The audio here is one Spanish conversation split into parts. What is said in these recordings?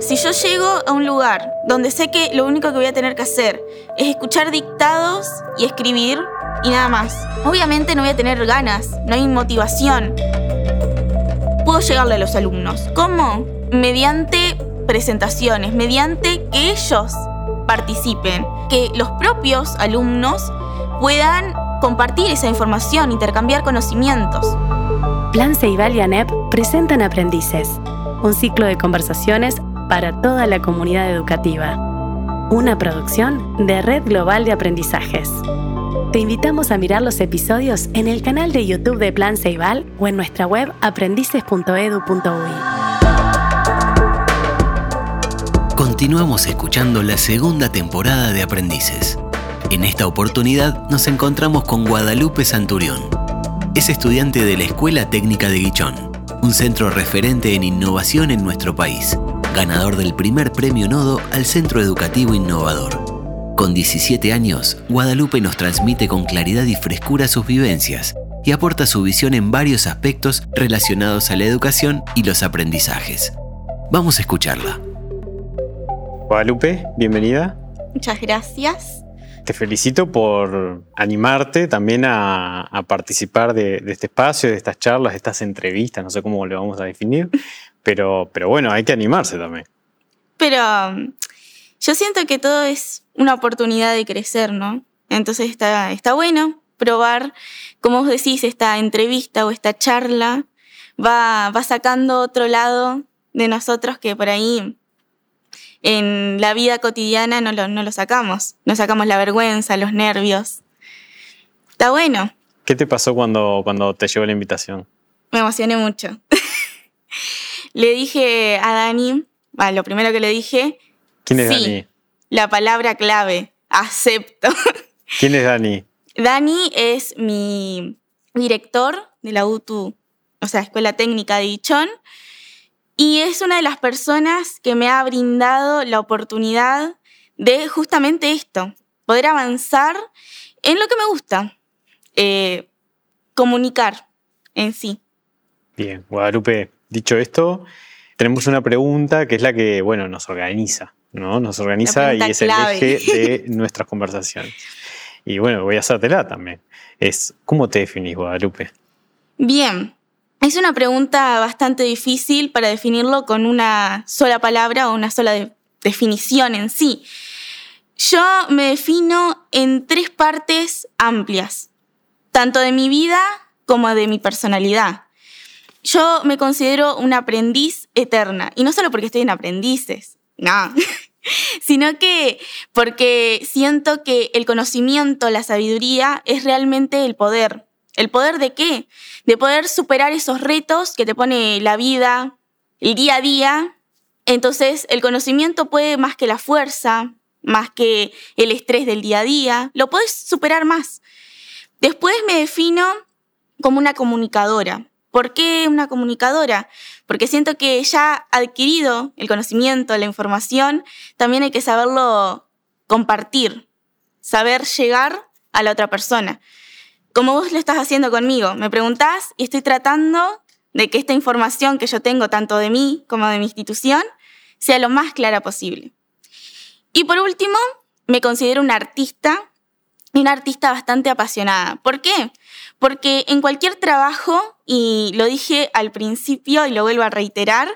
si yo llego a un lugar donde sé que lo único que voy a tener que hacer es escuchar dictados y escribir y nada más, obviamente no voy a tener ganas, no hay motivación. Puedo llegarle a los alumnos. ¿Cómo? Mediante presentaciones, mediante que ellos participen, que los propios alumnos puedan compartir esa información, intercambiar conocimientos. Plan Ceibal y ANEP presentan Aprendices, un ciclo de conversaciones para toda la comunidad educativa. Una producción de Red Global de Aprendizajes. Te invitamos a mirar los episodios en el canal de YouTube de Plan Ceibal o en nuestra web aprendices.edu.uy. Continuamos escuchando la segunda temporada de Aprendices. En esta oportunidad nos encontramos con Guadalupe Santurión. Es estudiante de la Escuela Técnica de Guichón, un centro referente en innovación en nuestro país, ganador del primer premio Nodo al Centro Educativo Innovador. Con 17 años, Guadalupe nos transmite con claridad y frescura sus vivencias y aporta su visión en varios aspectos relacionados a la educación y los aprendizajes. Vamos a escucharla. Guadalupe, bienvenida. Muchas gracias. Te felicito por animarte también a, participar de, este espacio, de estas charlas, de estas entrevistas, no sé cómo le vamos a definir, pero, pero bueno, hay que animarse también. Pero um, yo siento que todo es una oportunidad de crecer, ¿no? Entonces está, está bueno probar, como vos decís, esta entrevista o esta charla va, va sacando otro lado de nosotros que por ahí en la vida cotidiana no lo, no lo sacamos. No sacamos la vergüenza, los nervios. Está bueno. ¿Qué te pasó cuando, cuando te llegó la invitación? Me emocioné mucho. le dije a Dani, lo primero que le dije. ¿Quién es Dani? La palabra clave, acepto. ¿Quién es Dani? Dani es mi director de la UTU, o sea, Escuela Técnica de Dichón. Y es una de las personas que me ha brindado la oportunidad de justamente esto, poder avanzar en lo que me gusta, eh, comunicar en sí. Bien, Guadalupe, dicho esto, tenemos una pregunta que es la que, bueno, nos organiza, ¿no? Nos organiza y es el eje de nuestras conversaciones. Y bueno, voy a hacértela también. Es, ¿cómo te definís, Guadalupe? Bien, es una pregunta bastante difícil para definirlo con una sola palabra o una sola definición en sí. Yo me defino en tres partes amplias, tanto de mi vida como de mi personalidad. Yo me considero una aprendiz eterna, y no solo porque estoy en aprendices, no, sino que porque siento que el conocimiento, la sabiduría es realmente el poder, ¿El poder de qué? De poder superar esos retos que te pone la vida, el día a día. Entonces, el conocimiento puede más que la fuerza, más que el estrés del día a día, lo puedes superar más. Después me defino como una comunicadora. ¿Por qué una comunicadora? Porque siento que ya adquirido el conocimiento, la información, también hay que saberlo compartir, saber llegar a la otra persona como vos lo estás haciendo conmigo. Me preguntás y estoy tratando de que esta información que yo tengo, tanto de mí como de mi institución, sea lo más clara posible. Y por último, me considero una artista una artista bastante apasionada. ¿Por qué? Porque en cualquier trabajo, y lo dije al principio y lo vuelvo a reiterar,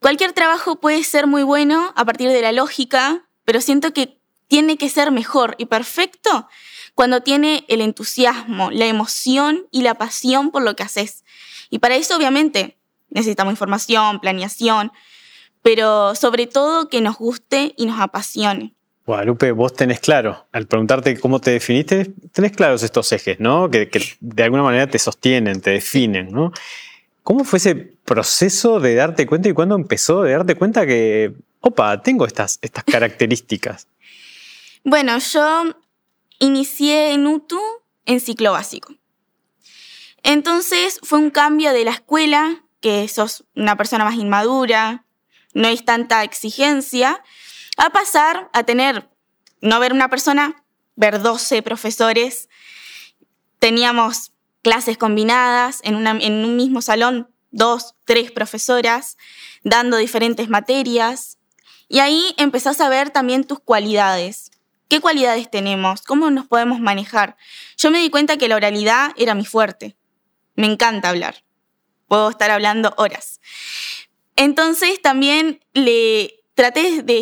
cualquier trabajo puede ser muy bueno a partir de la lógica, pero siento que tiene que ser mejor y perfecto cuando tiene el entusiasmo, la emoción y la pasión por lo que haces. Y para eso obviamente necesitamos información, planeación, pero sobre todo que nos guste y nos apasione. Guadalupe, vos tenés claro, al preguntarte cómo te definiste, tenés claros estos ejes, ¿no? Que, de alguna manera te sostienen, te definen, ¿no? ¿Cómo fue ese proceso de darte cuenta y cuándo empezó de darte cuenta que, opa, tengo estas, estas características? Bueno, yo inicié en UTU en ciclo básico. Entonces fue un cambio de la escuela, que sos una persona más inmadura, no hay tanta exigencia, a pasar a tener, no ver una persona, ver 12 profesores. Teníamos clases combinadas en, un mismo salón, dos, tres profesoras, dando diferentes materias. Y ahí empezás a ver también tus cualidades. ¿Qué cualidades tenemos? ¿Cómo nos podemos manejar? Yo me di cuenta que la oralidad era mi fuerte. Me encanta hablar. Puedo estar hablando horas. Entonces también le traté de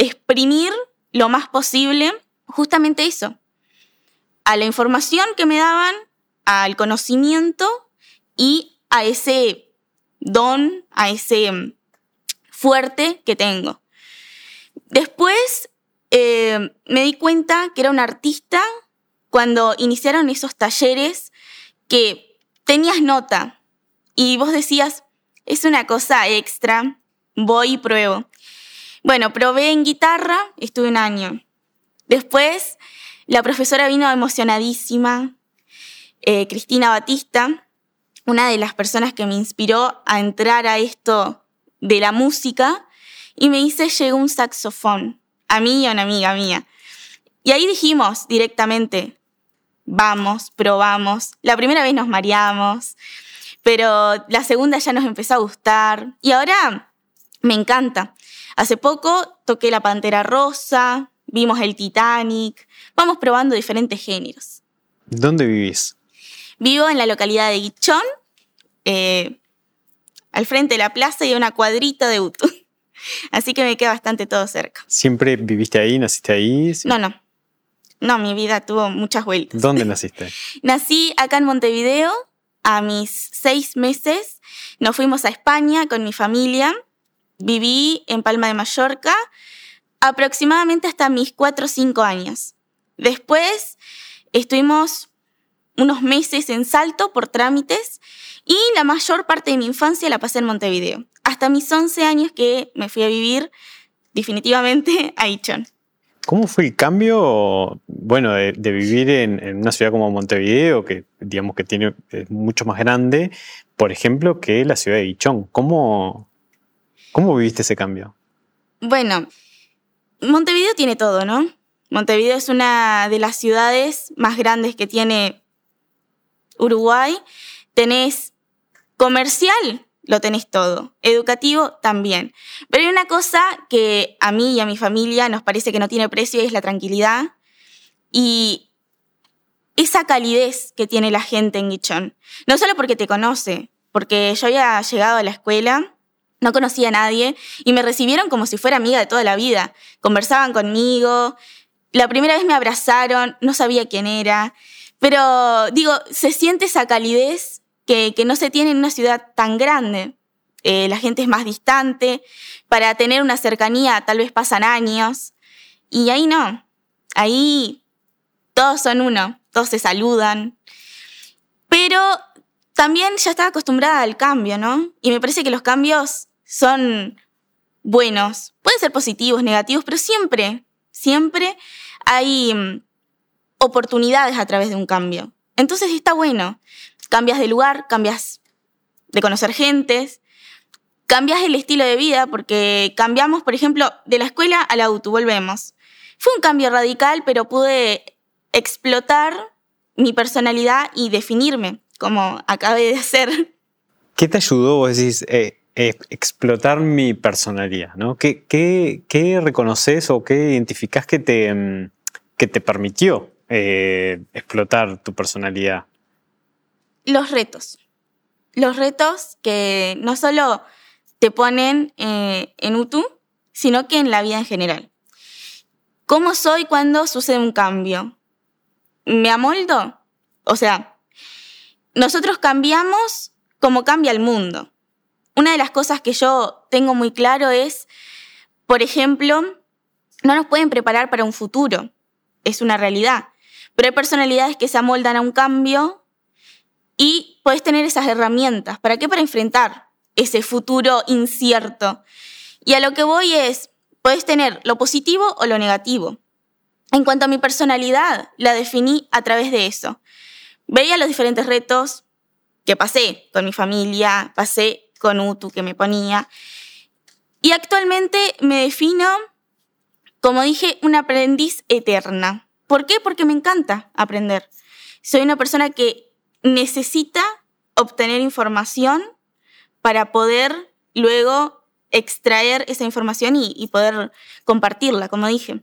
exprimir lo más posible justamente eso. A la información que me daban, al conocimiento y a ese don, a ese fuerte que tengo. Después eh, me di cuenta que era un artista cuando iniciaron esos talleres que tenías nota y vos decías, es una cosa extra, voy y pruebo. Bueno, probé en guitarra, estuve un año. Después, la profesora vino emocionadísima, eh, Cristina Batista, una de las personas que me inspiró a entrar a esto de la música, y me dice, llegó un saxofón a mí y a una amiga mía. Y ahí dijimos directamente, vamos, probamos. La primera vez nos mareamos, pero la segunda ya nos empezó a gustar y ahora me encanta. Hace poco toqué la Pantera Rosa, vimos el Titanic, vamos probando diferentes géneros. ¿Dónde vivís? Vivo en la localidad de Guichón, eh, al frente de la plaza y a una cuadrita de Utu. Así que me queda bastante todo cerca. ¿Siempre viviste ahí? ¿Naciste ahí? No, no. No, mi vida tuvo muchas vueltas. ¿Dónde naciste? Nací acá en Montevideo. A mis seis meses nos fuimos a España con mi familia. Viví en Palma de Mallorca aproximadamente hasta mis cuatro o cinco años. Después estuvimos unos meses en Salto por trámites y la mayor parte de mi infancia la pasé en Montevideo hasta mis 11 años que me fui a vivir definitivamente a Ichon. ¿Cómo fue el cambio, bueno, de, vivir en, una ciudad como Montevideo, que digamos que tiene, es mucho más grande, por ejemplo, que la ciudad de Ichón? ¿Cómo, ¿Cómo viviste ese cambio? Bueno, Montevideo tiene todo, ¿no? Montevideo es una de las ciudades más grandes que tiene Uruguay. Tenés comercial, lo tenés todo. Educativo también. Pero hay una cosa que a mí y a mi familia nos parece que no tiene precio y es la tranquilidad y esa calidez que tiene la gente en Guichón. No solo porque te conoce, porque yo había llegado a la escuela, no conocía a nadie y me recibieron como si fuera amiga de toda la vida. Conversaban conmigo. La primera vez me abrazaron, no sabía quién era. Pero digo, se siente esa calidez que, no se tiene en una ciudad tan grande. Eh, la gente es más distante, para tener una cercanía tal vez pasan años, y ahí no, ahí todos son uno, todos se saludan, pero también ya estaba acostumbrada al cambio, ¿no? Y me parece que los cambios son buenos, pueden ser positivos, negativos, pero siempre, siempre hay mm, oportunidades a través de un cambio. Entonces está bueno cambias de lugar, cambias de conocer gentes, cambias el estilo de vida, porque cambiamos, por ejemplo, de la escuela al auto, volvemos. Fue un cambio radical, pero pude explotar mi personalidad y definirme, como acabé de hacer. ¿Qué te ayudó, vos decís, eh, explotar mi personalidad? ¿no? ¿Qué, reconoces o qué identificás que te, mm, que te permitió eh, explotar tu personalidad? los retos. Los retos que no solo te ponen eh, en UTU, sino que en la vida en general. ¿Cómo soy cuando sucede un cambio? ¿Me amoldo? O sea, nosotros cambiamos como cambia el mundo. Una de las cosas que yo tengo muy claro es, por ejemplo, no nos pueden preparar para un futuro, es una realidad, pero hay personalidades que se amoldan a un cambio y puedes tener esas herramientas. ¿Para qué? Para enfrentar ese futuro incierto. Y a lo que voy es, puedes tener lo positivo o lo negativo. En cuanto a mi personalidad, la definí a través de eso. Veía los diferentes retos que pasé con mi familia, pasé con Utu que me ponía. Y actualmente me defino, como dije, una aprendiz eterna. ¿Por qué? Porque me encanta aprender. Soy una persona que necesita obtener información para poder luego extraer esa información y, poder compartirla, como dije.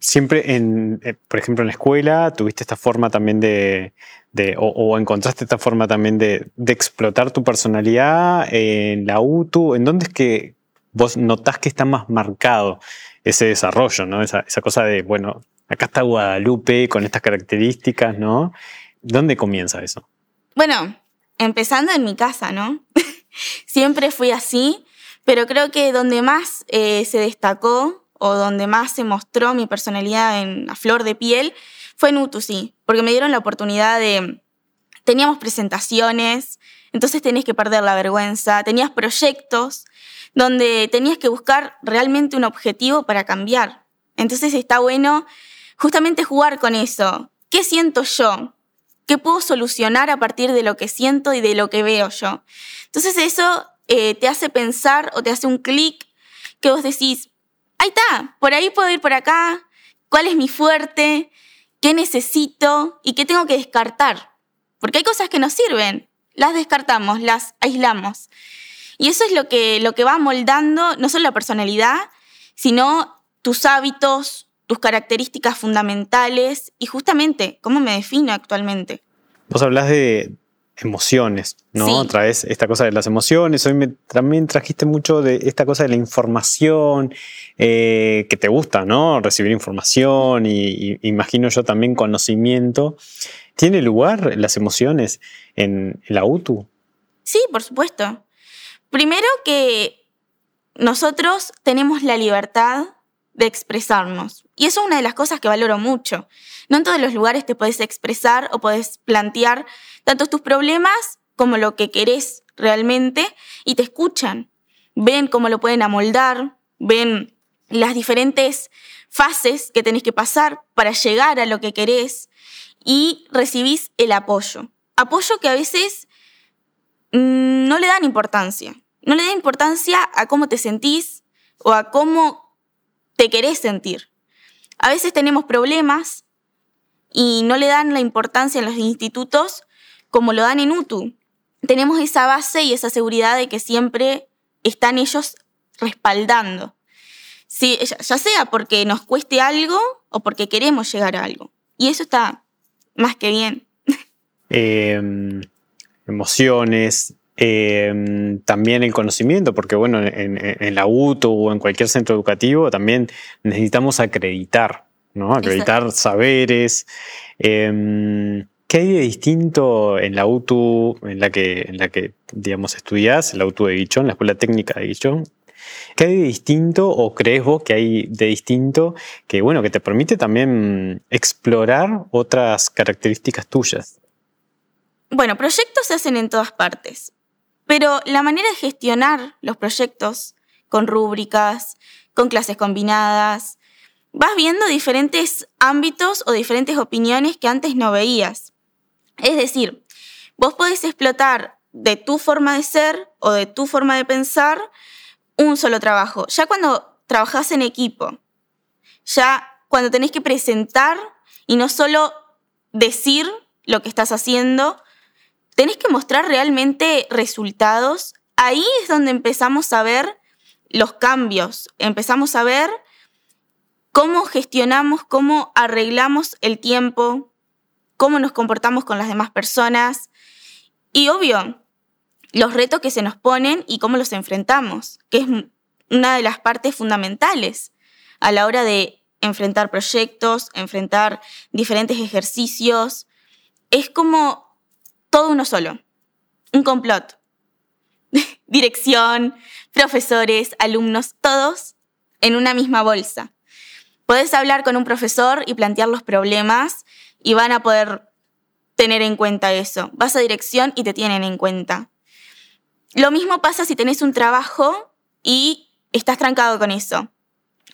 Siempre, en, eh, por ejemplo, en la escuela, tuviste esta forma también de, o, encontraste esta forma también de, explotar tu personalidad en la UTU. ¿En dónde es que vos notás que está más marcado ese desarrollo, ¿no? Esa, esa cosa de, bueno, acá está Guadalupe con estas características, ¿no? ¿Dónde comienza eso? Bueno, empezando en mi casa, ¿no? Siempre fui así, pero creo que donde más eh, se destacó o donde más se mostró mi personalidad en a flor de piel fue en UTUSI, porque me dieron la oportunidad de... Teníamos presentaciones, entonces tenías que perder la vergüenza, tenías proyectos donde tenías que buscar realmente un objetivo para cambiar. Entonces está bueno justamente jugar con eso. ¿Qué siento yo? ¿Qué puedo solucionar a partir de lo que siento y de lo que veo yo? Entonces eso eh, te hace pensar o te hace un clic que vos decís, ahí está, por ahí puedo ir por acá, cuál es mi fuerte, qué necesito y qué tengo que descartar. Porque hay cosas que nos sirven, las descartamos, las aislamos. Y eso es lo que, lo que va moldando no solo la personalidad, sino tus hábitos, tus características fundamentales y justamente cómo me defino actualmente. Vos hablas de emociones, ¿no? Otra vez esta cosa de las emociones. Hoy me, también trajiste mucho de esta cosa de la información, eh, que te gusta, ¿no? Recibir información y, imagino yo también conocimiento. ¿Tiene lugar las emociones en la UTU? Sí, por supuesto. Primero que nosotros tenemos la libertad de expresarnos. Y eso es una de las cosas que valoro mucho. No en todos los lugares te puedes expresar o puedes plantear tanto tus problemas como lo que querés realmente y te escuchan. Ven cómo lo pueden amoldar, ven las diferentes fases que tenés que pasar para llegar a lo que querés y recibís el apoyo. Apoyo que a veces mm, no le dan importancia. No le dan importancia a cómo te sentís o a cómo te querés sentir. A veces tenemos problemas y no le dan la importancia en los institutos como lo dan en UTU. Tenemos esa base y esa seguridad de que siempre están ellos respaldando. Ya sea porque nos cueste algo o porque queremos llegar a algo. Y eso está más que bien. Em, emociones, Em, también el conocimiento, porque bueno, en, la UTO o en cualquier centro educativo también necesitamos acreditar, ¿no? Acreditar saberes. Em, ¿Qué hay de distinto en la UTU, en la que, en la que digamos, estudiás, la UTU de Guichón, la Escuela Técnica de Guichón? ¿Qué hay de distinto o crees vos que hay de distinto que, bueno, que te permite también explorar otras características tuyas? Bueno, proyectos se hacen en todas partes. Pero la manera de gestionar los proyectos con rúbricas, con clases combinadas, vas viendo diferentes ámbitos o diferentes opiniones que antes no veías. Es decir, vos podés explotar de tu forma de ser o de tu forma de pensar un solo trabajo. Ya cuando trabajás en equipo, ya cuando tenés que presentar y no solo decir lo que estás haciendo, tenés que mostrar realmente resultados. Ahí es donde empezamos a ver los cambios, empezamos a ver cómo gestionamos, cómo arreglamos el tiempo, cómo nos comportamos con las demás personas y obvio, los retos que se nos ponen y cómo los enfrentamos, que es una de las partes fundamentales a la hora de enfrentar proyectos, enfrentar diferentes ejercicios. Es como todo uno solo. Un complot. Dirección, profesores, alumnos, todos en una misma bolsa. Podés hablar con un profesor y plantear los problemas y van a poder tener en cuenta eso. Vas a dirección y te tienen en cuenta. Lo mismo pasa si tenés un trabajo y estás trancado con eso.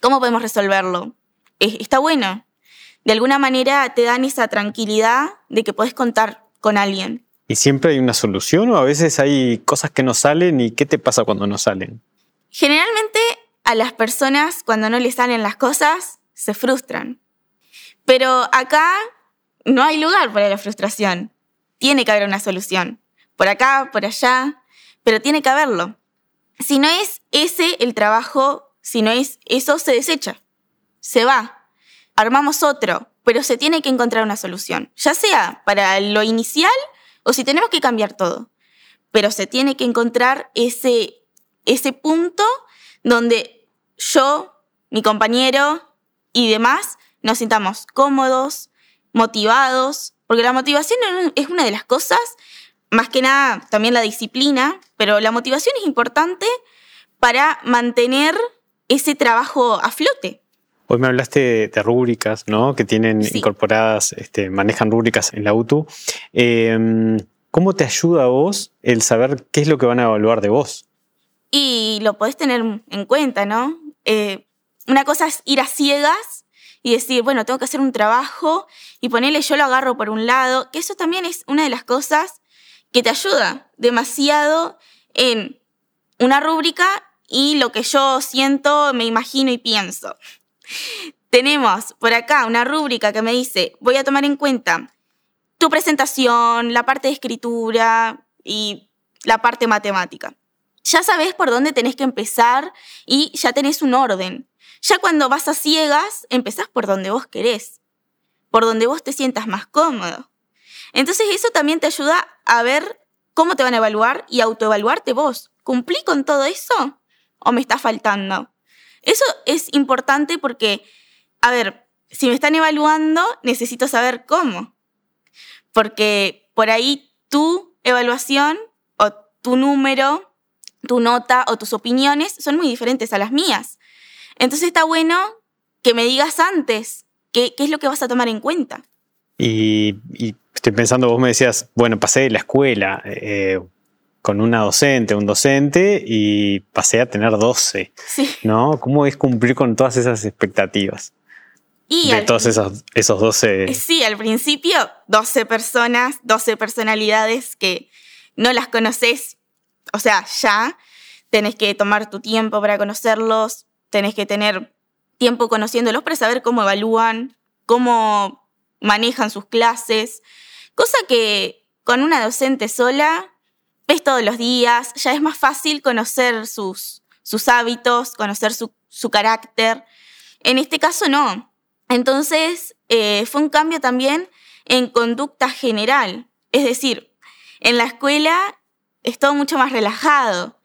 ¿Cómo podemos resolverlo? Está bueno. De alguna manera te dan esa tranquilidad de que podés contar con alguien. ¿Y siempre hay una solución o a veces hay cosas que no salen y qué te pasa cuando no salen? Generalmente a las personas cuando no les salen las cosas se frustran. Pero acá no hay lugar para la frustración. Tiene que haber una solución. Por acá, por allá, pero tiene que haberlo. si no es ese el trabajo, si no es eso, se desecha, se va. Armamos otro, pero se tiene que encontrar una solución, ya sea para lo inicial o si tenemos que cambiar todo. Pero se tiene que encontrar ese, ese punto donde yo, mi compañero y demás nos sintamos cómodos, motivados, porque la motivación es una de las cosas, más que nada también la disciplina, pero la motivación es importante para mantener ese trabajo a flote. Hoy me hablaste de, rúbricas, ¿no? Que tienen incorporadas, este, manejan rúbricas en la UTU. Em, ¿Cómo te ayuda a vos el saber qué es lo que van a evaluar de vos? Y lo podés tener en cuenta, ¿no? Eh, una cosa es ir a ciegas y decir, bueno, tengo que hacer un trabajo y ponerle yo lo agarro por un lado, que eso también es una de las cosas que te ayuda demasiado en una rúbrica y lo que yo siento, me imagino y pienso. Tenemos por acá una rúbrica que me dice, voy a tomar en cuenta tu presentación, la parte de escritura y la parte matemática. Ya sabes por dónde tenés que empezar y ya tenés un orden. Ya cuando vas a ciegas, empezás por donde vos querés, por donde vos te sientas más cómodo. Entonces eso también te ayuda a ver cómo te van a evaluar y autoevaluarte vos. ¿Cumplí con todo eso o me está faltando? Eso es importante porque, a ver, si me están evaluando, necesito saber cómo. Porque por ahí tu evaluación o tu número, tu nota o tus opiniones son muy diferentes a las mías. Entonces está bueno que me digas antes qué, es lo que vas a tomar en cuenta. Y, estoy pensando, vos me decías, bueno, pasé de la escuela eh, con una docente, un docente, y pasé a tener 12. Sí. ¿No? ¿Cómo es cumplir con todas esas expectativas? Y de todos esos, esos 12. Eh, sí, al principio 12 personas, 12 personalidades que no las conoces. O sea, ya tenés que tomar tu tiempo para conocerlos, tenés que tener tiempo conociéndolos para saber cómo evalúan, cómo manejan sus clases, cosa que con una docente sola ves todos los días, ya es más fácil conocer sus, sus hábitos, conocer su, carácter. En este caso no. Entonces eh, fue un cambio también en conducta general. Es decir, en la escuela es mucho más relajado.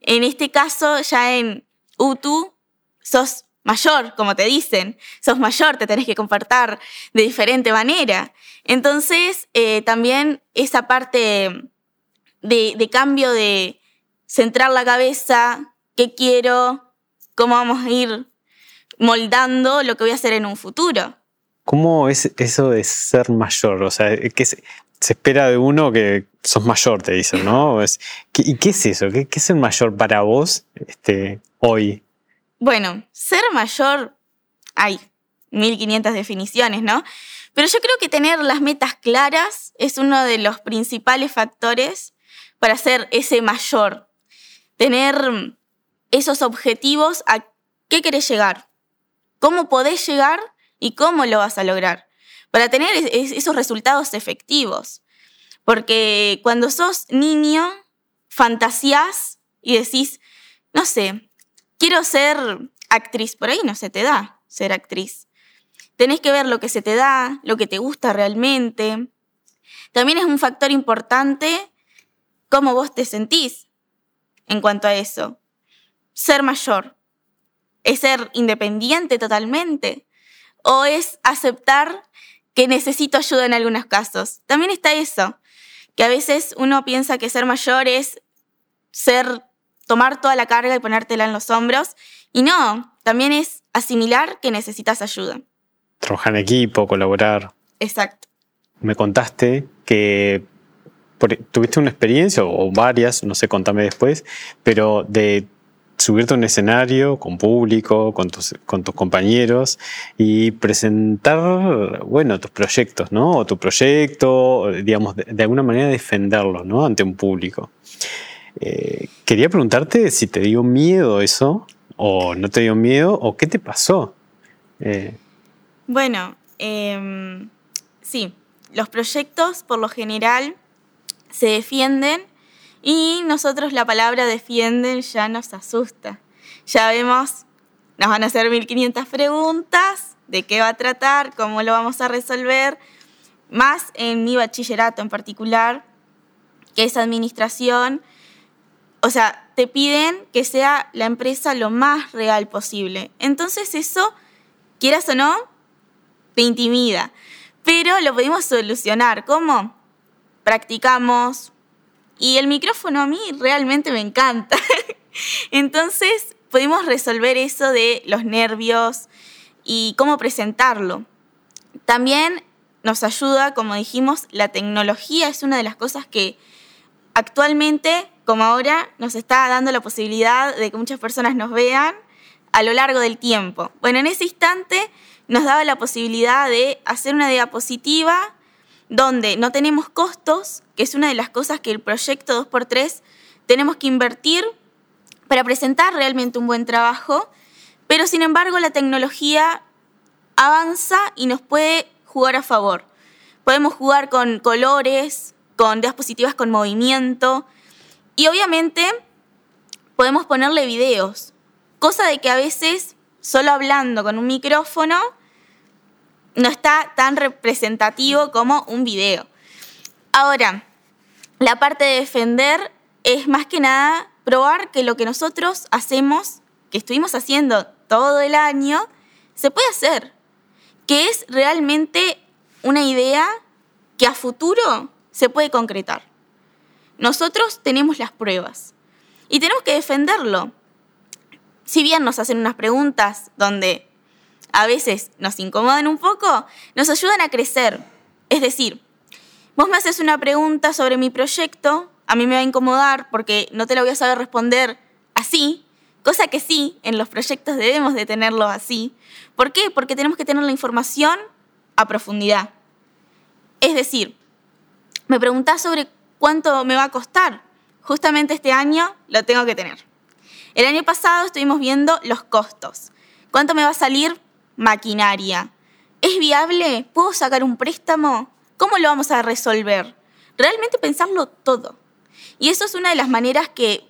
En este caso, ya en UTU, sos mayor, como te dicen, sos mayor, te tenés que comportar de diferente manera. Entonces, eh, también esa parte de, cambio de centrar la cabeza, qué quiero, cómo vamos a ir moldando lo que voy a hacer en un futuro. ¿Cómo es eso de ser mayor? O sea, ¿qué se, espera de uno que sos mayor, te dicen, ¿no? ¿Y qué es eso? ¿Qué, es ser mayor para vos este, hoy? Bueno, ser mayor, hay 1500 definiciones, ¿no? Pero yo creo que tener las metas claras es uno de los principales factores para ser ese mayor. Tener esos objetivos a qué querés llegar, cómo podés llegar y cómo lo vas a lograr. Para tener esos resultados efectivos. Porque cuando sos niño, fantasías y decís, no sé, quiero ser actriz, por ahí no se te da ser actriz. Tenés que ver lo que se te da, lo que te gusta realmente. También es un factor importante cómo vos te sentís en cuanto a eso. Ser mayor. ¿Es ser independiente totalmente? ¿O es aceptar que necesito ayuda en algunos casos? También está eso, que a veces uno piensa que ser mayor es ser tomar toda la carga y ponértela en los hombros. Y no, también es asimilar que necesitas ayuda. Trabajar en equipo, colaborar. Exacto. Me contaste que tuviste una experiencia o varias, no sé, contame después, pero de subirte a un escenario con público, con tus, con tus compañeros y presentar, bueno, tus proyectos, ¿no? O tu proyecto, digamos, de, de alguna manera defenderlo, ¿no? Ante un público. Eh, quería preguntarte si te dio miedo eso, o no te dio miedo, o qué te pasó. Eh, bueno, em, sí, los proyectos por lo general se defienden Y nosotros la palabra defienden ya nos asusta. Ya vemos, nos van a hacer 1500 preguntas, de qué va a tratar, cómo lo vamos a resolver, más en mi bachillerato en particular, que es administración. O sea, te piden que sea la empresa lo más real posible. Entonces eso, quieras o no, te intimida. Pero lo podemos solucionar. ¿Cómo? Practicamos. Y el micrófono a mí realmente me encanta. Entonces podemos resolver eso de los nervios y cómo presentarlo. También nos ayuda, como dijimos, la tecnología es una de las cosas que actualmente, como ahora, nos está dando la posibilidad de que muchas personas nos vean a lo largo del tiempo. Bueno, en ese instante nos daba la posibilidad de hacer una diapositiva donde no tenemos costos, que es una de las cosas que el proyecto 2x3 tenemos que invertir para presentar realmente un buen trabajo, pero sin embargo la tecnología avanza y nos puede jugar a favor. Podemos jugar con colores, con diapositivas con movimiento y obviamente podemos ponerle videos, cosa de que a veces solo hablando con un micrófono no está tan representativo como un video. Ahora, la parte de defender es más que nada probar que lo que nosotros hacemos, que estuvimos haciendo todo el año, se puede hacer, que es realmente una idea que a futuro se puede concretar. Nosotros tenemos las pruebas y tenemos que defenderlo. Si bien nos hacen unas preguntas donde a veces nos incomodan un poco, nos ayudan a crecer. Es decir, vos me haces una pregunta sobre mi proyecto, a mí me va a incomodar porque no te la voy a saber responder así, cosa que sí, en los proyectos debemos de tenerlo así. ¿Por qué? Porque tenemos que tener la información a profundidad. Es decir, me preguntás sobre cuánto me va a costar. Justamente este año lo tengo que tener. El año pasado estuvimos viendo los costos. ¿Cuánto me va a salir maquinaria? ¿Es viable? ¿Puedo sacar un préstamo? ¿Cómo lo vamos a resolver? Realmente pensarlo todo. Y eso es una de las maneras que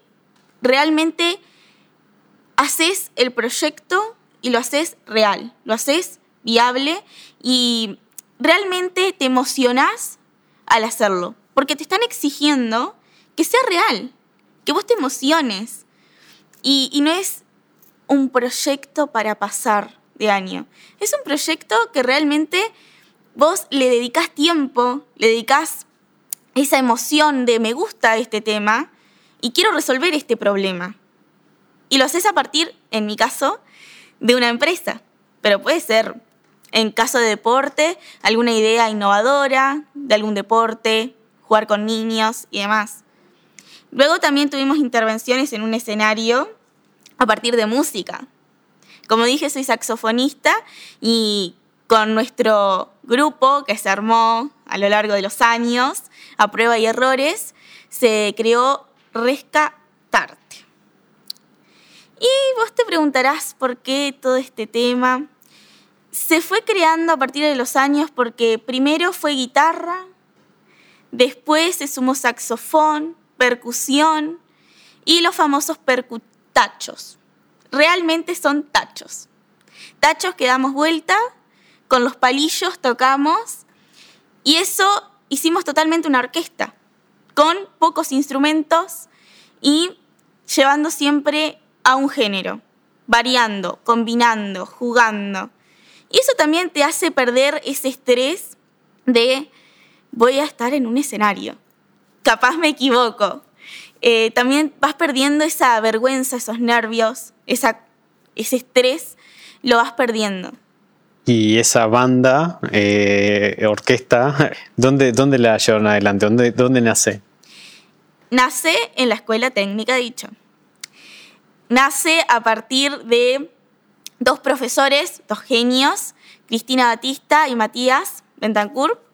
realmente haces el proyecto y lo haces real, lo haces viable y realmente te emocionás al hacerlo, porque te están exigiendo que sea real, que vos te emociones. Y, no es un proyecto para pasar de año, es un proyecto que realmente vos le dedicas tiempo, le dedicas esa emoción de me gusta este tema y quiero resolver este problema. Y lo haces a partir, en mi caso, de una empresa, pero puede ser en caso de deporte, alguna idea innovadora de algún deporte, jugar con niños y demás. Luego también tuvimos intervenciones en un escenario a partir de música. Como dije, soy saxofonista y con nuestro grupo que se armó a lo largo de los años, a prueba y errores, se creó Rescatarte. Y vos te preguntarás por qué todo este tema se fue creando a partir de los años porque primero fue guitarra, después se sumó saxofón, percusión y los famosos percutachos. Realmente son tachos. Tachos que damos vuelta, con los palillos tocamos y eso hicimos totalmente una orquesta, con pocos instrumentos y llevando siempre a un género, variando, combinando, jugando. Y eso también te hace perder ese estrés de voy a estar en un escenario. Capaz me equivoco. Eh, también vas perdiendo esa vergüenza, esos nervios, esa, ese estrés, lo vas perdiendo. Y esa banda, eh, orquesta, ¿dónde, ¿dónde la llevaron adelante? ¿Dónde, ¿Dónde nace? Nace en la Escuela Técnica Dicho. Nace a partir de dos profesores, dos genios, Cristina Batista y Matías Bentancur,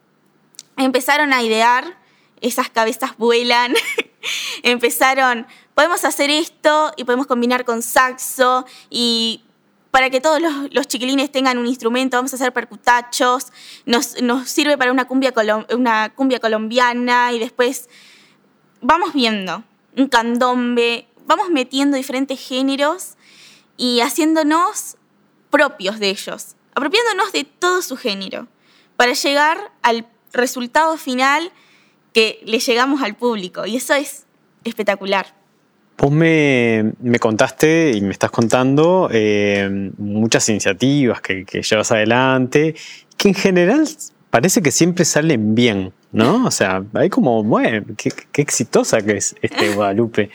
empezaron a idear, esas cabezas vuelan, empezaron, podemos hacer esto y podemos combinar con saxo y para que todos los, chiquilines tengan un instrumento, vamos a hacer percutachos, nos, sirve para una cumbia, una cumbia colombiana y después vamos viendo. un candombe, vamos metiendo diferentes géneros y haciéndonos propios de ellos, apropiándonos de todo su género, para llegar al resultado final que le llegamos al público. Y eso es espectacular. Vos me, contaste y me estás contando eh, muchas iniciativas que, llevas adelante, que en general parece que siempre salen bien, ¿no? O sea, hay como, bueno, qué, exitosa que es este Guadalupe.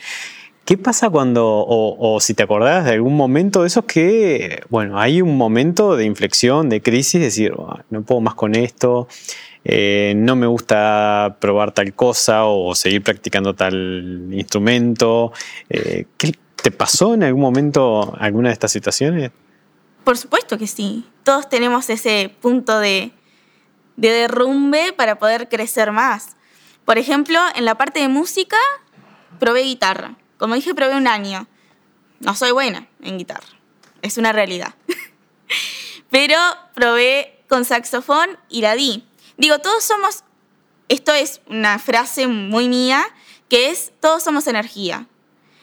¿Qué pasa cuando, o, si te acordás de algún momento de esos que, bueno, hay un momento de inflexión, de crisis, decir, no puedo más con esto, eh, no me gusta probar tal cosa o seguir practicando tal instrumento. Eh, ¿Qué te pasó en algún momento alguna de estas situaciones? Por supuesto que sí. Todos tenemos ese punto de, de derrumbe para poder crecer más. Por ejemplo, en la parte de música, probé guitarra. Como dije, probé un año. No soy buena en guitarra. Es una realidad. Pero probé con saxofón y la di. Digo, todos somos, esto es una frase muy mía, que es, todos somos energía.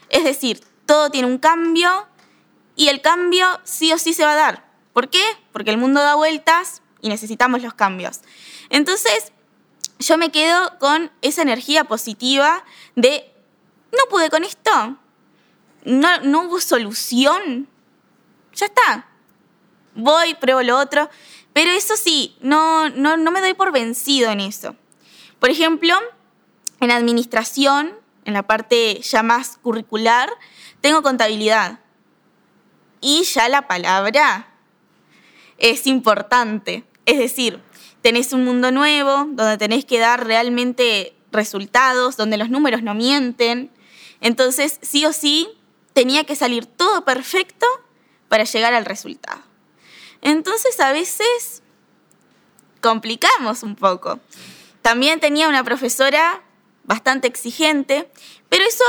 Es decir, todo tiene un cambio y el cambio sí o sí se va a dar. ¿Por qué? Porque el mundo da vueltas y necesitamos los cambios. Entonces, yo me quedo con esa energía positiva de, no pude con esto, no, no hubo solución, ya está. Voy, pruebo lo otro. Pero eso sí, no, no, no me doy por vencido en eso. Por ejemplo, en administración, en la parte ya más curricular, tengo contabilidad. Y ya la palabra es importante. Es decir, tenés un mundo nuevo donde tenés que dar realmente resultados, donde los números no mienten. Entonces, sí o sí, tenía que salir todo perfecto para llegar al resultado. Entonces a veces complicamos un poco. También tenía una profesora bastante exigente, pero eso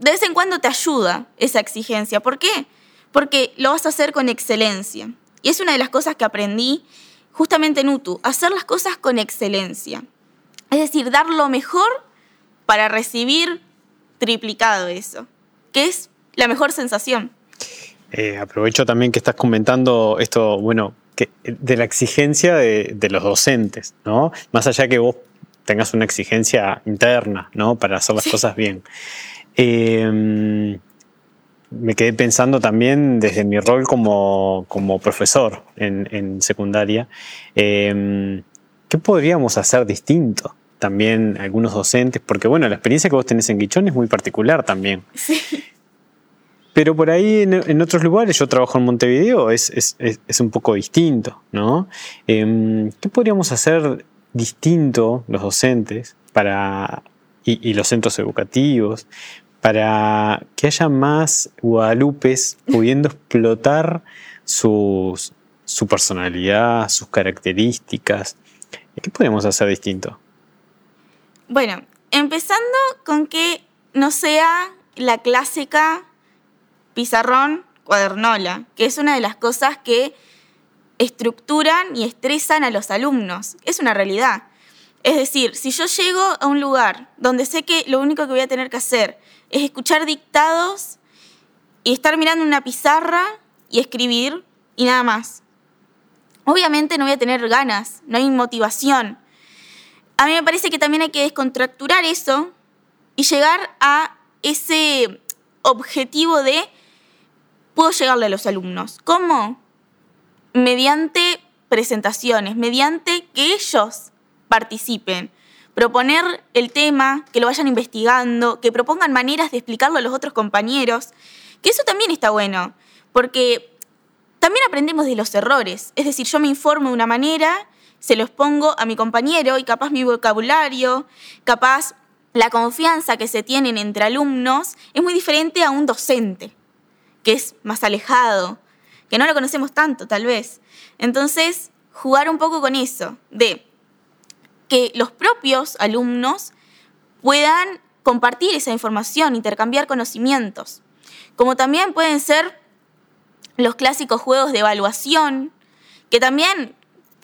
de vez en cuando te ayuda, esa exigencia. ¿Por qué? Porque lo vas a hacer con excelencia. Y es una de las cosas que aprendí justamente en UTU, hacer las cosas con excelencia. Es decir, dar lo mejor para recibir triplicado eso, que es la mejor sensación. Eh, aprovecho también que estás comentando esto, bueno, que, de la exigencia de, los docentes, ¿no? Más allá que vos tengas una exigencia interna, ¿no? Para hacer las cosas bien. Em, me quedé pensando también desde mi rol como, profesor en, secundaria, em, ¿qué podríamos hacer distinto? También algunos docentes, porque bueno, la experiencia que vos tenés en Guichón es muy particular también. Sí. Pero por ahí en, otros lugares, yo trabajo en Montevideo, es, es, un poco distinto, ¿no? Em, ¿Qué podríamos hacer distinto los docentes para, y, los centros educativos para que haya más guadalupes pudiendo explotar sus, su personalidad, sus características? ¿Qué podríamos hacer distinto? Bueno, empezando con que no sea la clásica pizarrón, cuadernola, que es una de las cosas que estructuran y estresan a los alumnos. Es una realidad. Es decir, si yo llego a un lugar donde sé que lo único que voy a tener que hacer es escuchar dictados y estar mirando una pizarra y escribir y nada más. Obviamente no voy a tener ganas, no hay motivación. A mí me parece que también hay que descontracturar eso y llegar a ese objetivo de puedo llegarle a los alumnos. ¿Cómo? Mediante presentaciones, mediante que ellos participen. Proponer el tema, que lo vayan investigando, que propongan maneras de explicarlo a los otros compañeros, que eso también está bueno, porque también aprendemos de los errores. Es decir, yo me informo de una manera, se los pongo a mi compañero y capaz mi vocabulario, capaz la confianza que se tienen entre alumnos es muy diferente a un docente que es más alejado, que no lo conocemos tanto tal vez. Entonces, jugar un poco con eso, de que los propios alumnos puedan compartir esa información, intercambiar conocimientos, como también pueden ser los clásicos juegos de evaluación, que también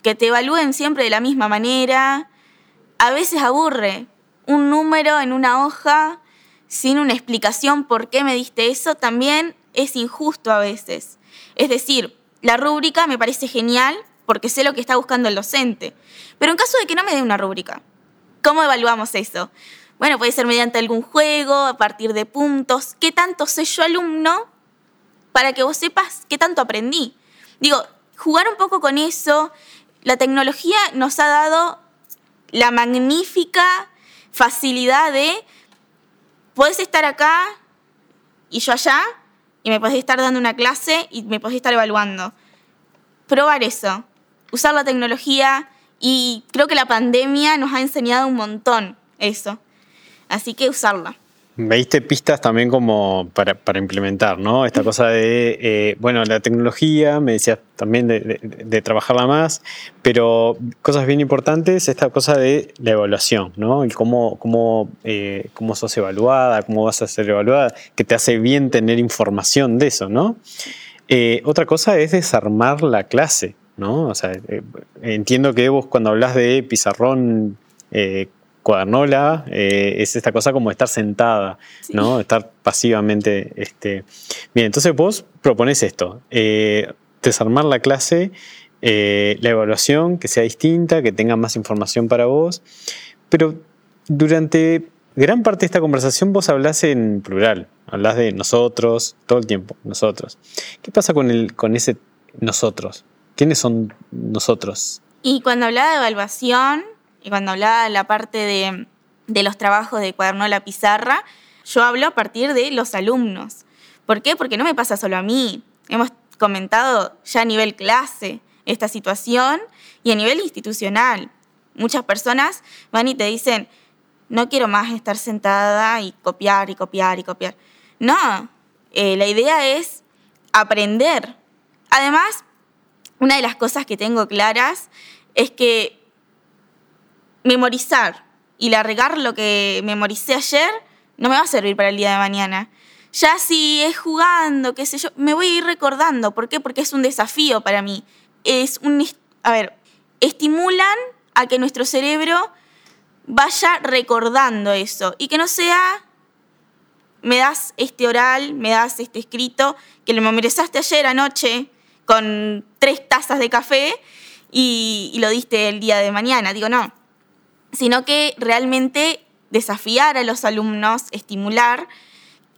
que te evalúen siempre de la misma manera, a veces aburre un número en una hoja sin una explicación por qué me diste eso, también es injusto a veces. Es decir, la rúbrica me parece genial porque sé lo que está buscando el docente. Pero en caso de que no me dé una rúbrica, ¿cómo evaluamos eso? Bueno, puede ser mediante algún juego, a partir de puntos. ¿Qué tanto sé yo alumno para que vos sepas qué tanto aprendí? Digo, jugar un poco con eso. La tecnología nos ha dado la magnífica facilidad de, puedes estar acá y yo allá, y me podés estar dando una clase y me podés estar evaluando. Probar eso, usar la tecnología y creo que la pandemia nos ha enseñado un montón eso. Así que usarla. Veiste pistas también como para, implementar, ¿no? Esta cosa de, eh, bueno, la tecnología, me decías también de, trabajarla más, pero cosas bien importantes, esta cosa de la evaluación, ¿no? Y cómo, cómo, eh, cómo sos evaluada, cómo vas a ser evaluada, que te hace bien tener información de eso, ¿no? Eh, otra cosa es desarmar la clase, ¿no? O sea, entiendo que vos cuando hablas de pizarrón cuadernola eh, es esta cosa como estar sentada, ¿no? Estar pasivamente. Este. Bien, entonces vos propones esto: eh, desarmar la clase, eh, la evaluación, que sea distinta, que tenga más información para vos. Pero durante gran parte de esta conversación vos hablas en plural, hablas de nosotros, todo el tiempo, nosotros. ¿Qué pasa con, el, con ese nosotros? ¿Quiénes son nosotros? Y cuando hablaba de evaluación, y cuando hablaba de la parte de, los trabajos de cuaderno a la pizarra, yo hablo a partir de los alumnos. ¿Por qué? Porque no me pasa solo a mí. Hemos comentado ya a nivel clase esta situación y a nivel institucional. Muchas personas van y te dicen, no quiero más estar sentada y copiar y copiar y copiar. No, eh, la idea es aprender. Además, una de las cosas que tengo claras es que memorizar y largar lo que memoricé ayer no me va a servir para el día de mañana. Ya si es jugando, qué sé yo, me voy a ir recordando. ¿Por qué? Porque es un desafío para mí. Es un, a ver, estimulan a que nuestro cerebro vaya recordando eso y que no sea me das este oral, me das este escrito que lo memorizaste ayer anoche con tres tazas de café y, y lo diste el día de mañana. Digo, no, sino que realmente desafiar a los alumnos, estimular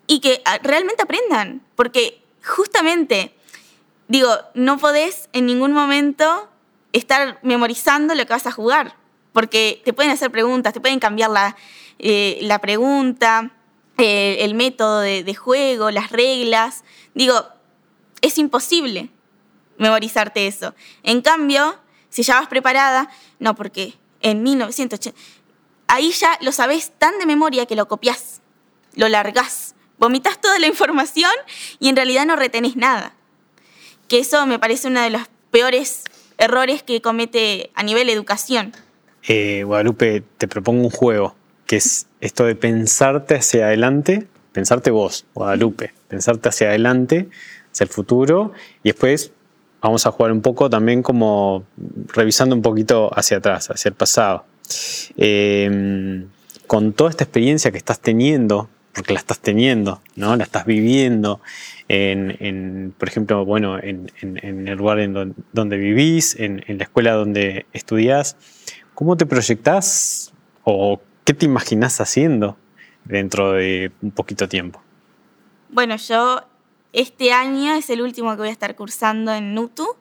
y que ah, realmente aprendan, porque justamente, digo, no podés en ningún momento estar memorizando lo que vas a jugar, porque te pueden hacer preguntas, te pueden cambiar la, eh, la pregunta, eh, el método de, de juego, las reglas. Digo, es imposible memorizarte eso. En cambio, si ya vas preparada, no, porque en 1980. Ahí ya lo sabés tan de memoria que lo copias, lo largás, vomitas toda la información y en realidad no retenés nada. Que eso me parece uno de los peores errores que comete a nivel educación. Eh, Guadalupe, te propongo un juego, que es esto de pensarte hacia adelante, pensarte vos, Guadalupe, pensarte hacia adelante, hacia el futuro, y después vamos a jugar un poco también como revisando un poquito hacia atrás, hacia el pasado. Em, con toda esta experiencia que estás teniendo, porque la estás teniendo, ¿no? La estás viviendo en, por ejemplo, bueno, en, el lugar en donde, vivís, en, la escuela donde estudiás. ¿Cómo te proyectás o qué te imaginás haciendo dentro de un poquito tiempo? Bueno, yo este año es el último que voy a estar cursando en NUTU.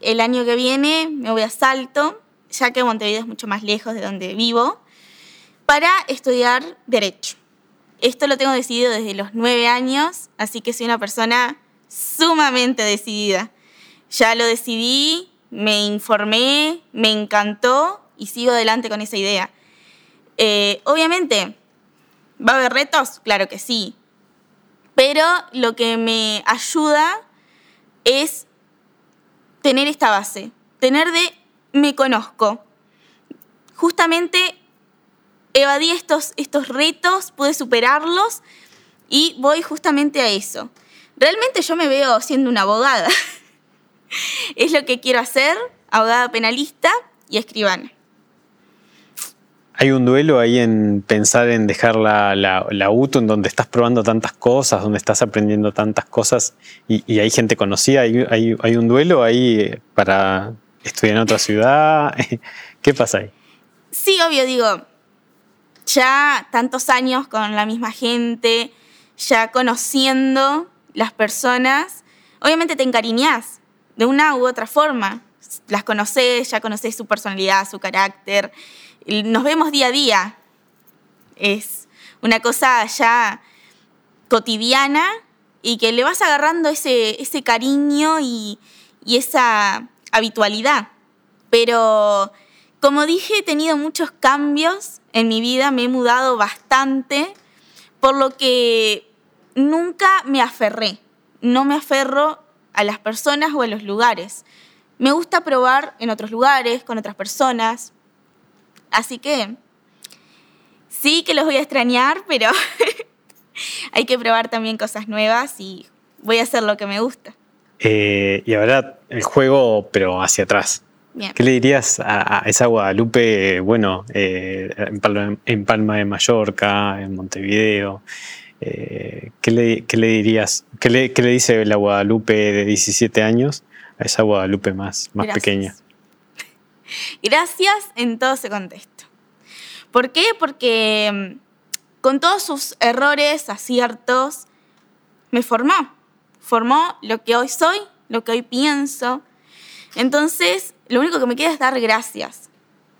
El año que viene me voy a Salto, ya que Montevideo es mucho más lejos de donde vivo, para estudiar Derecho. Esto lo tengo decidido desde los nueve años, así que soy una persona sumamente decidida. Ya lo decidí, me informé, me encantó y sigo adelante con esa idea. Eh, obviamente, ¿va a haber retos? Claro que sí. Pero lo que me ayuda es tener esta base, tener de me conozco. Justamente evadí estos, estos retos, pude superarlos y voy justamente a eso. Realmente yo me veo siendo una abogada. es lo que quiero hacer, abogada penalista y escribana. Hay un duelo ahí en pensar en dejar la, la, en donde estás probando tantas cosas, donde estás aprendiendo tantas cosas y, hay gente conocida. ¿Hay, hay, hay un duelo ahí para estudiar en otra ciudad? ¿Qué pasa ahí? Sí, obvio, digo, ya tantos años con la misma gente, ya conociendo las personas, obviamente te encariñas de una u otra forma. Las conoces, ya conoces su personalidad, su carácter. Nos vemos día a día. Es una cosa ya cotidiana y que le vas agarrando ese, ese cariño y, y esa habitualidad. Pero como dije, he tenido muchos cambios en mi vida, me he mudado bastante, por lo que nunca me aferré. No me aferro a las personas o a los lugares. Me gusta probar en otros lugares, con otras personas. Así que sí que los voy a extrañar, pero hay que probar también cosas nuevas y voy a hacer lo que me gusta. Eh, y ahora el juego, pero hacia atrás. ¿Qué le dirías a, esa Guadalupe, bueno, eh, en, Palma, de Mallorca, en Montevideo? Eh, ¿qué, le, le, dirías? ¿Qué le, le, dice la Guadalupe de 17 años a esa Guadalupe más, más pequeña? Gracias en todo ese contexto. ¿Por qué? Porque mm, con todos sus errores, aciertos, me formó. Formó lo que hoy soy, lo que hoy pienso. Entonces, lo único que me queda es dar gracias.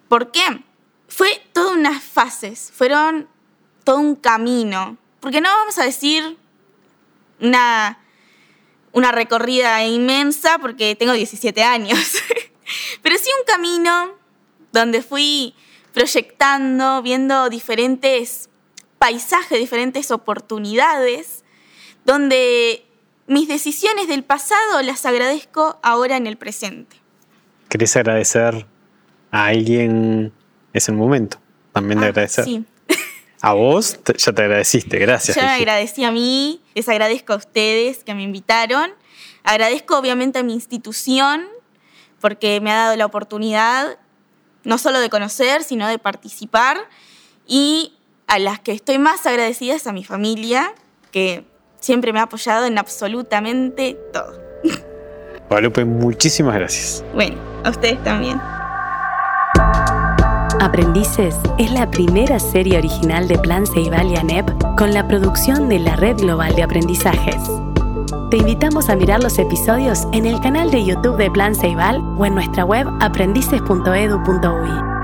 ¿Por qué? Fue todas unas fases, fueron todo un camino. Porque no vamos a decir una, una recorrida inmensa porque tengo 17 años, pero sí un camino donde fui proyectando, viendo diferentes paisajes, diferentes oportunidades, donde mis decisiones del pasado las agradezco ahora en el presente. ¿Querés agradecer a alguien ese momento? También de ah, agradecer. Sí. A vos ya te agradeciste, gracias. Yo me agradecí a mí, les agradezco a ustedes que me invitaron. Agradezco obviamente a mi institución porque me ha dado la oportunidad no solo de conocer, sino de participar. Y a las que estoy más agradecida es a mi familia, que siempre me ha apoyado en absolutamente todo. Guadalupe, muchísimas gracias. Bueno, a ustedes también. Aprendices es la primera serie original de Plan Ceibal y ANEP con la producción de la Red Global de Aprendizajes. Te invitamos a mirar los episodios en el canal de YouTube de Plan Ceibal o en nuestra web aprendices.edu.uy.